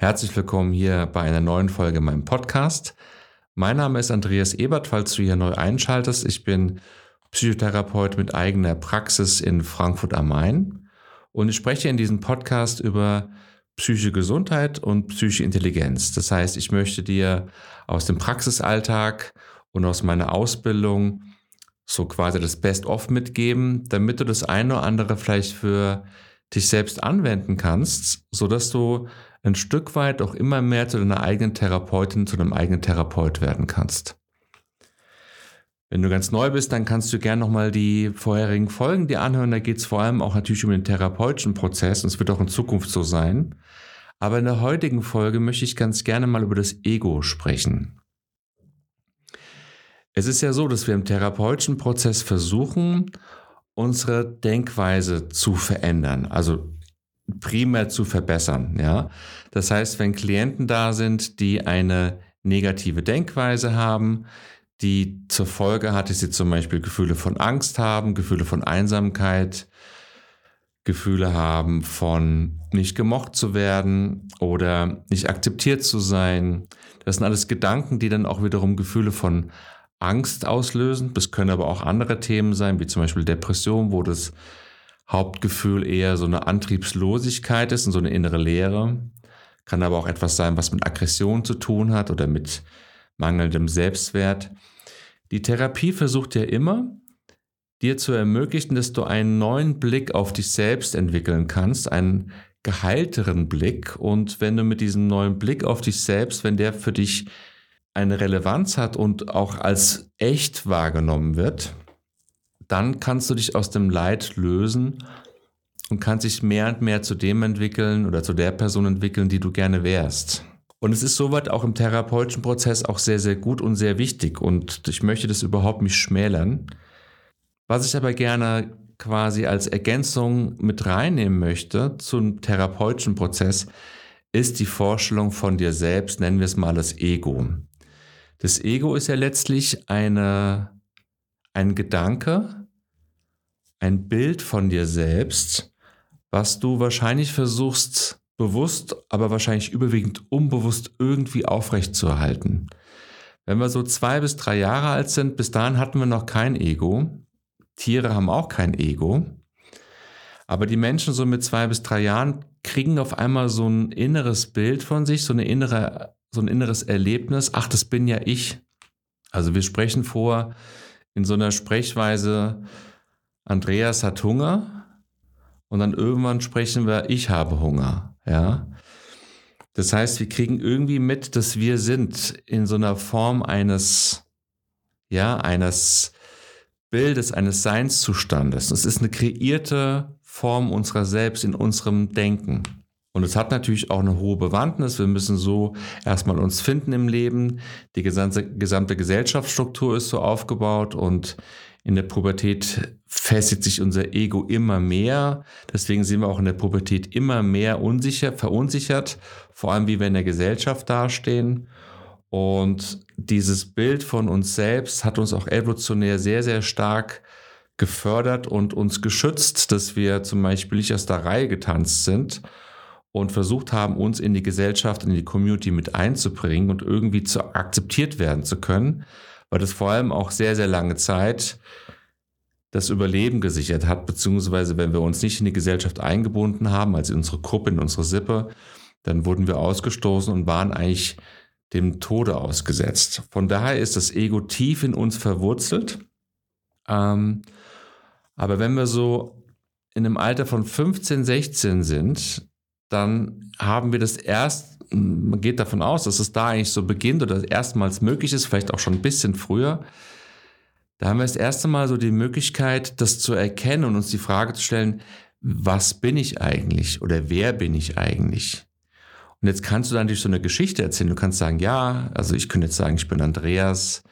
Herzlich willkommen hier bei einer neuen Folge meinem Podcast. Mein Name ist Andreas Ebert, falls du hier neu einschaltest. Ich bin Psychotherapeut mit eigener Praxis in Frankfurt am Main und ich spreche in diesem Podcast über psychische Gesundheit und psychische Intelligenz. Das heißt, ich möchte dir aus dem Praxisalltag und aus meiner Ausbildung so quasi das Best-of mitgeben, damit du das eine oder andere vielleicht für dich selbst anwenden kannst, so dass du ein Stück weit auch immer mehr zu deiner eigenen Therapeutin, zu deinem eigenen Therapeut werden kannst. Wenn du ganz neu bist, dann kannst du gerne nochmal die vorherigen Folgen dir anhören. Da geht es vor allem auch natürlich um den therapeutischen Prozess und es wird auch in Zukunft so sein. Aber in der heutigen Folge möchte ich ganz gerne mal über das Ego sprechen. Es ist ja so, dass wir im therapeutischen Prozess versuchen, unsere Denkweise zu verändern. Also primär zu verbessern. Ja? Das heißt, wenn Klienten da sind, die eine negative Denkweise haben, die zur Folge hat, dass sie zum Beispiel Gefühle von Angst haben, Gefühle von Einsamkeit, Gefühle haben von nicht gemocht zu werden oder nicht akzeptiert zu sein. Das sind alles Gedanken, die dann auch wiederum Gefühle von Angst auslösen. Das können aber auch andere Themen sein, wie zum Beispiel Depression, wo das Hauptgefühl eher so eine Antriebslosigkeit ist und so eine innere Leere. Kann aber auch etwas sein, was mit Aggression zu tun hat oder mit mangelndem Selbstwert. Die Therapie versucht ja immer, dir zu ermöglichen, dass du einen neuen Blick auf dich selbst entwickeln kannst, einen geheilteren Blick. Und wenn du mit diesem neuen Blick auf dich selbst, wenn der für dich eine Relevanz hat und auch als echt wahrgenommen wird, dann kannst du dich aus dem Leid lösen und kannst dich mehr und mehr zu dem entwickeln oder zu der Person entwickeln, die du gerne wärst. Und es ist soweit auch im therapeutischen Prozess auch sehr, sehr gut und sehr wichtig. Und ich möchte das überhaupt nicht schmälern. Was ich aber gerne quasi als Ergänzung mit reinnehmen möchte zum therapeutischen Prozess, ist die Vorstellung von dir selbst, nennen wir es mal das Ego. Das Ego ist ja letztlich eine, ein Gedanke, ein Bild von dir selbst, was du wahrscheinlich versuchst bewusst, aber wahrscheinlich überwiegend unbewusst irgendwie aufrechtzuerhalten. Wenn wir so zwei bis drei Jahre alt sind, bis dahin hatten wir noch kein Ego. Tiere haben auch kein Ego. Aber die Menschen so mit zwei bis drei Jahren kriegen auf einmal so ein inneres Bild von sich, so eine innere, so ein inneres Erlebnis. Ach, das bin ja ich. Also wir sprechen vor in so einer Sprechweise, Andreas hat Hunger und dann irgendwann sprechen wir, ich habe Hunger, ja. Das heißt, wir kriegen irgendwie mit, dass wir sind in so einer Form eines, ja, eines Bildes, eines Seinszustandes. Das ist eine kreierte Form unserer selbst in unserem Denken. Und es hat natürlich auch eine hohe Bewandtnis. Wir müssen so erstmal uns finden im Leben. Die gesamte, gesamte Gesellschaftsstruktur ist so aufgebaut und in der Pubertät festigt sich unser Ego immer mehr. Deswegen sind wir auch in der Pubertät immer mehr unsicher, verunsichert, vor allem wie wir in der Gesellschaft dastehen. Und dieses Bild von uns selbst hat uns auch evolutionär sehr, sehr stark gefördert und uns geschützt, dass wir zum Beispiel nicht aus der Reihe getanzt sind und versucht haben, uns in die Gesellschaft, in die Community mit einzubringen und irgendwie zu akzeptiert werden zu können weil das vor allem auch sehr, sehr lange Zeit das Überleben gesichert hat, beziehungsweise wenn wir uns nicht in die Gesellschaft eingebunden haben, also in unsere Gruppe, in unsere Sippe, dann wurden wir ausgestoßen und waren eigentlich dem Tode ausgesetzt. Von daher ist das Ego tief in uns verwurzelt. Ähm, aber wenn wir so in einem Alter von 15, 16 sind, dann haben wir das erst man geht davon aus, dass es da eigentlich so beginnt oder erstmals möglich ist, vielleicht auch schon ein bisschen früher. Da haben wir das erste Mal so die Möglichkeit, das zu erkennen und uns die Frage zu stellen, was bin ich eigentlich oder wer bin ich eigentlich? Und jetzt kannst du dann durch so eine Geschichte erzählen. Du kannst sagen, ja, also ich könnte jetzt sagen, ich bin Andreas,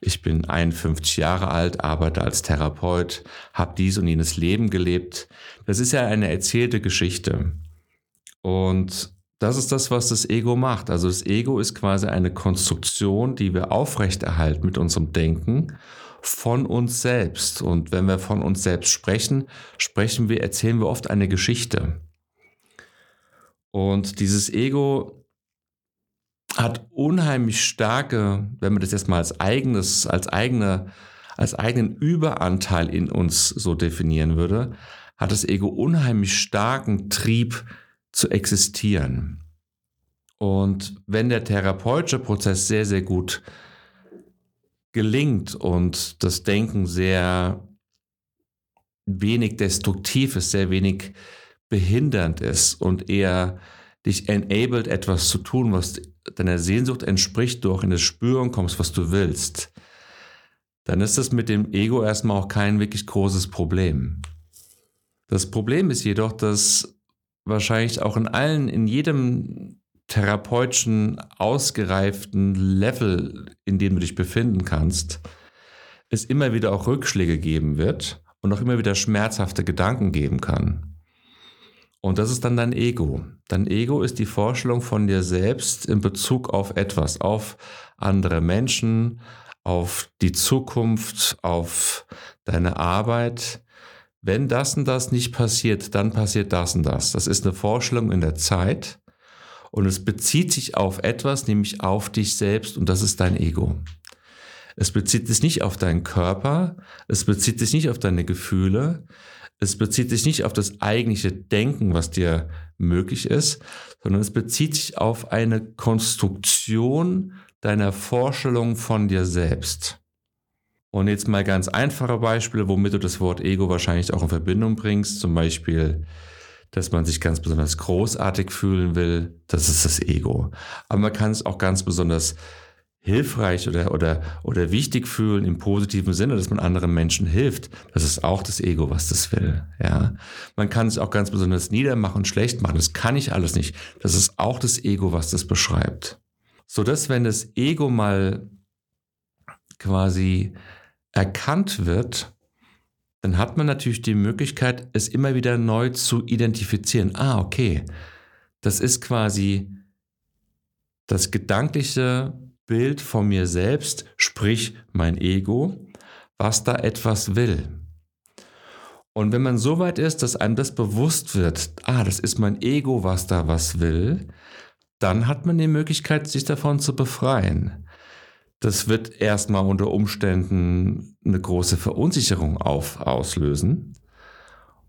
ich bin 51 Jahre alt, arbeite als Therapeut, habe dies und jenes Leben gelebt. Das ist ja eine erzählte Geschichte. Und das ist das, was das Ego macht. Also das Ego ist quasi eine Konstruktion, die wir aufrechterhalten mit unserem Denken von uns selbst. Und wenn wir von uns selbst sprechen, sprechen wir, erzählen wir oft eine Geschichte. Und dieses Ego hat unheimlich starke, wenn man das jetzt mal als eigenes, als eigene, als eigenen Überanteil in uns so definieren würde, hat das Ego unheimlich starken Trieb zu existieren. Und wenn der therapeutische Prozess sehr, sehr gut gelingt und das Denken sehr wenig destruktiv ist, sehr wenig behindernd ist und eher dich enabled, etwas zu tun, was deiner Sehnsucht entspricht, du auch in das Spüren kommst, was du willst, dann ist das mit dem Ego erstmal auch kein wirklich großes Problem. Das Problem ist jedoch, dass wahrscheinlich auch in allen, in jedem therapeutischen, ausgereiften Level, in dem du dich befinden kannst, es immer wieder auch Rückschläge geben wird und auch immer wieder schmerzhafte Gedanken geben kann. Und das ist dann dein Ego. Dein Ego ist die Vorstellung von dir selbst in Bezug auf etwas, auf andere Menschen, auf die Zukunft, auf deine Arbeit. Wenn das und das nicht passiert, dann passiert das und das. Das ist eine Vorstellung in der Zeit und es bezieht sich auf etwas, nämlich auf dich selbst und das ist dein Ego. Es bezieht sich nicht auf deinen Körper, es bezieht sich nicht auf deine Gefühle, es bezieht sich nicht auf das eigentliche Denken, was dir möglich ist, sondern es bezieht sich auf eine Konstruktion deiner Vorstellung von dir selbst. Und jetzt mal ganz einfache Beispiele, womit du das Wort Ego wahrscheinlich auch in Verbindung bringst. Zum Beispiel, dass man sich ganz besonders großartig fühlen will. Das ist das Ego. Aber man kann es auch ganz besonders hilfreich oder, oder, oder wichtig fühlen im positiven Sinne, dass man anderen Menschen hilft. Das ist auch das Ego, was das will. Ja. Man kann es auch ganz besonders niedermachen und schlecht machen. Das kann ich alles nicht. Das ist auch das Ego, was das beschreibt. So dass, wenn das Ego mal quasi erkannt wird, dann hat man natürlich die Möglichkeit, es immer wieder neu zu identifizieren. Ah, okay. Das ist quasi das gedankliche Bild von mir selbst, sprich mein Ego, was da etwas will. Und wenn man so weit ist, dass einem das bewusst wird, ah, das ist mein Ego, was da was will, dann hat man die Möglichkeit, sich davon zu befreien. Das wird erstmal unter Umständen eine große Verunsicherung auf, auslösen.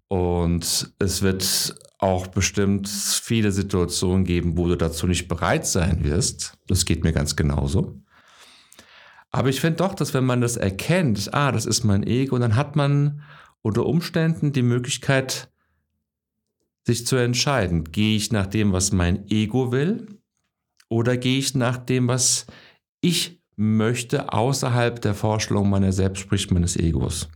Und es wird auch bestimmt viele Situationen geben, wo du dazu nicht bereit sein wirst. Das geht mir ganz genauso. Aber ich finde doch, dass wenn man das erkennt, ah, das ist mein Ego, dann hat man unter Umständen die Möglichkeit, sich zu entscheiden. Gehe ich nach dem, was mein Ego will, oder gehe ich nach dem, was ich möchte, außerhalb der Vorstellung meiner selbst, sprich meines Egos?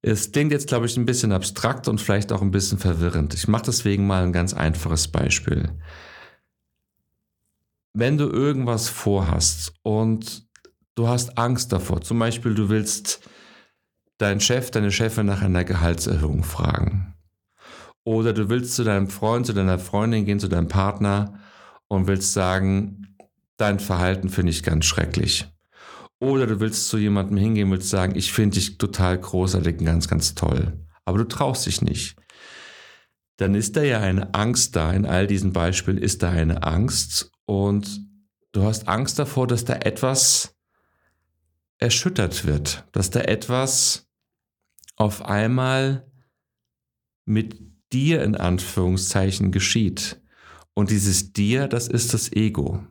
Es klingt jetzt, glaube ich, ein bisschen abstrakt und vielleicht auch ein bisschen verwirrend. Ich mache deswegen mal ein ganz einfaches Beispiel. Wenn du irgendwas vorhast und du hast Angst davor, zum Beispiel du willst deinen Chef, deine Chefin nach einer Gehaltserhöhung fragen. Oder du willst zu deinem Freund, zu deiner Freundin gehen, zu deinem Partner und willst sagen, dein Verhalten finde ich ganz schrecklich. Oder du willst zu jemandem hingehen, willst sagen, ich finde dich total großartig und ganz, ganz toll. Aber du traust dich nicht. Dann ist da ja eine Angst da. In all diesen Beispielen ist da eine Angst. Und du hast Angst davor, dass da etwas erschüttert wird. Dass da etwas auf einmal mit dir in Anführungszeichen geschieht. Und dieses dir, das ist das Ego.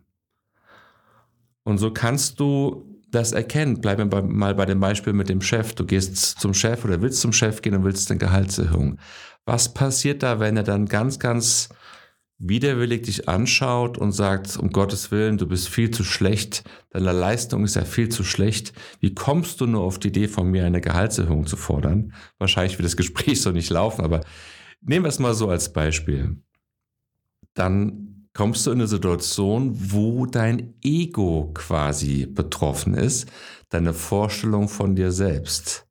Und so kannst du das erkennt, bleiben wir mal bei dem Beispiel mit dem Chef. Du gehst zum Chef oder willst zum Chef gehen und willst eine Gehaltserhöhung. Was passiert da, wenn er dann ganz, ganz widerwillig dich anschaut und sagt, um Gottes Willen, du bist viel zu schlecht, deine Leistung ist ja viel zu schlecht. Wie kommst du nur auf die Idee von mir, eine Gehaltserhöhung zu fordern? Wahrscheinlich wird das Gespräch so nicht laufen, aber nehmen wir es mal so als Beispiel. Dann kommst du in eine Situation, wo dein Ego quasi betroffen ist, deine Vorstellung von dir selbst.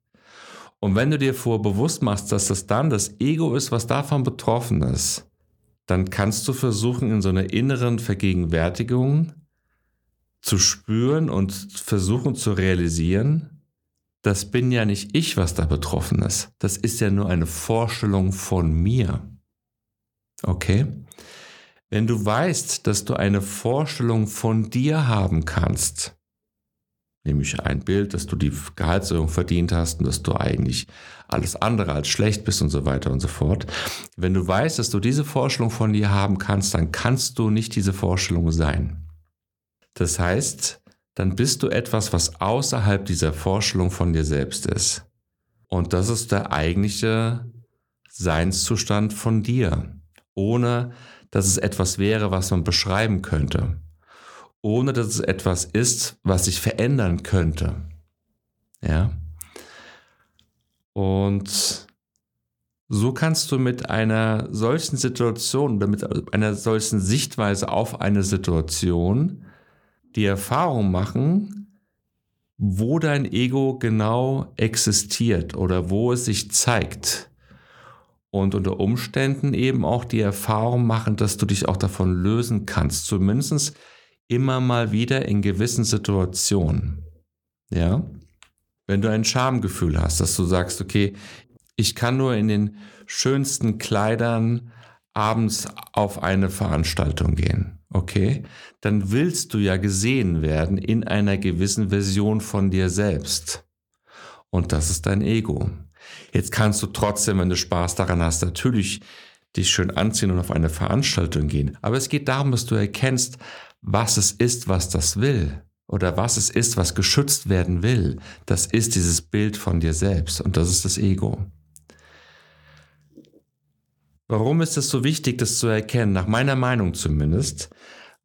Und wenn du dir vor bewusst machst, dass das dann das Ego ist, was davon betroffen ist, dann kannst du versuchen, in so einer inneren Vergegenwärtigung zu spüren und versuchen zu realisieren, das bin ja nicht ich, was da betroffen ist. Das ist ja nur eine Vorstellung von mir. Okay? Wenn du weißt, dass du eine Vorstellung von dir haben kannst, nämlich ein Bild, dass du die Gehaltserhöhung verdient hast und dass du eigentlich alles andere als schlecht bist und so weiter und so fort. Wenn du weißt, dass du diese Vorstellung von dir haben kannst, dann kannst du nicht diese Vorstellung sein. Das heißt, dann bist du etwas, was außerhalb dieser Vorstellung von dir selbst ist. Und das ist der eigentliche Seinszustand von dir, ohne dass es etwas wäre, was man beschreiben könnte ohne dass es etwas ist, was sich verändern könnte. Ja. Und so kannst du mit einer solchen Situation oder mit einer solchen Sichtweise auf eine Situation die Erfahrung machen, wo dein Ego genau existiert oder wo es sich zeigt. Und unter Umständen eben auch die Erfahrung machen, dass du dich auch davon lösen kannst. Zumindest immer mal wieder in gewissen Situationen. Ja? Wenn du ein Schamgefühl hast, dass du sagst, okay, ich kann nur in den schönsten Kleidern abends auf eine Veranstaltung gehen. Okay? Dann willst du ja gesehen werden in einer gewissen Version von dir selbst. Und das ist dein Ego. Jetzt kannst du trotzdem, wenn du Spaß daran hast, natürlich dich schön anziehen und auf eine Veranstaltung gehen. Aber es geht darum, dass du erkennst, was es ist, was das will oder was es ist, was geschützt werden will. Das ist dieses Bild von dir selbst und das ist das Ego. Warum ist es so wichtig, das zu erkennen? Nach meiner Meinung zumindest.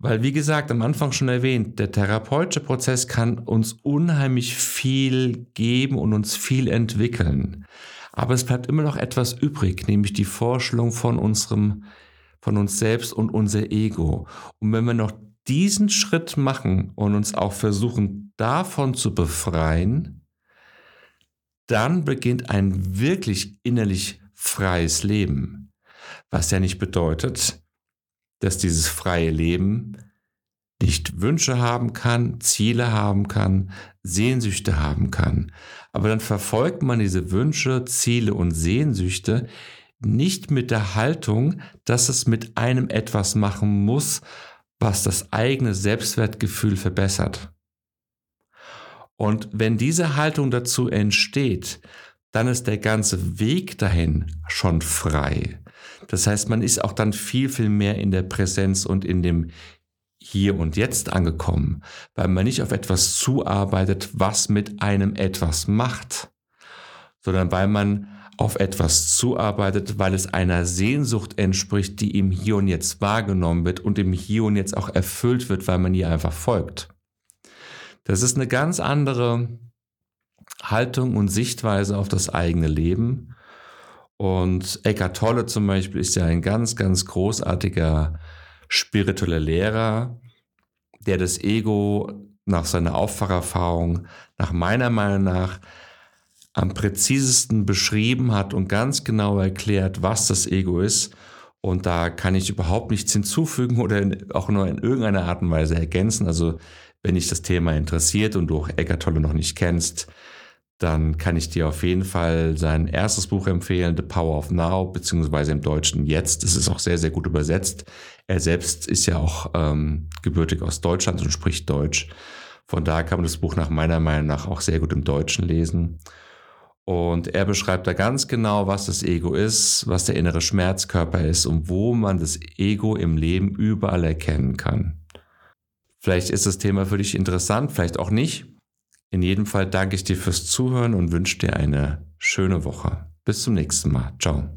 Weil, wie gesagt, am Anfang schon erwähnt, der therapeutische Prozess kann uns unheimlich viel geben und uns viel entwickeln. Aber es bleibt immer noch etwas übrig, nämlich die Vorstellung von unserem, von uns selbst und unser Ego. Und wenn wir noch diesen Schritt machen und uns auch versuchen, davon zu befreien, dann beginnt ein wirklich innerlich freies Leben. Was ja nicht bedeutet, dass dieses freie Leben nicht Wünsche haben kann, Ziele haben kann, Sehnsüchte haben kann. Aber dann verfolgt man diese Wünsche, Ziele und Sehnsüchte nicht mit der Haltung, dass es mit einem etwas machen muss, was das eigene Selbstwertgefühl verbessert. Und wenn diese Haltung dazu entsteht, dann ist der ganze Weg dahin schon frei. Das heißt, man ist auch dann viel, viel mehr in der Präsenz und in dem Hier und Jetzt angekommen, weil man nicht auf etwas zuarbeitet, was mit einem etwas macht, sondern weil man auf etwas zuarbeitet, weil es einer Sehnsucht entspricht, die im Hier und Jetzt wahrgenommen wird und im Hier und Jetzt auch erfüllt wird, weil man ihr einfach folgt. Das ist eine ganz andere Haltung und Sichtweise auf das eigene Leben. Und Eckhart Tolle zum Beispiel ist ja ein ganz, ganz großartiger spiritueller Lehrer, der das Ego nach seiner Aufwacherfahrung, nach meiner Meinung nach, am präzisesten beschrieben hat und ganz genau erklärt, was das Ego ist. Und da kann ich überhaupt nichts hinzufügen oder auch nur in irgendeiner Art und Weise ergänzen. Also wenn dich das Thema interessiert und du auch Eckart Tolle noch nicht kennst, dann kann ich dir auf jeden Fall sein erstes Buch empfehlen, The Power of Now, beziehungsweise im Deutschen Jetzt. Es ist auch sehr, sehr gut übersetzt. Er selbst ist ja auch ähm, gebürtig aus Deutschland und spricht Deutsch. Von daher kann man das Buch nach meiner Meinung nach auch sehr gut im Deutschen lesen. Und er beschreibt da ganz genau, was das Ego ist, was der innere Schmerzkörper ist und wo man das Ego im Leben überall erkennen kann. Vielleicht ist das Thema für dich interessant, vielleicht auch nicht. In jedem Fall danke ich dir fürs Zuhören und wünsche dir eine schöne Woche. Bis zum nächsten Mal. Ciao.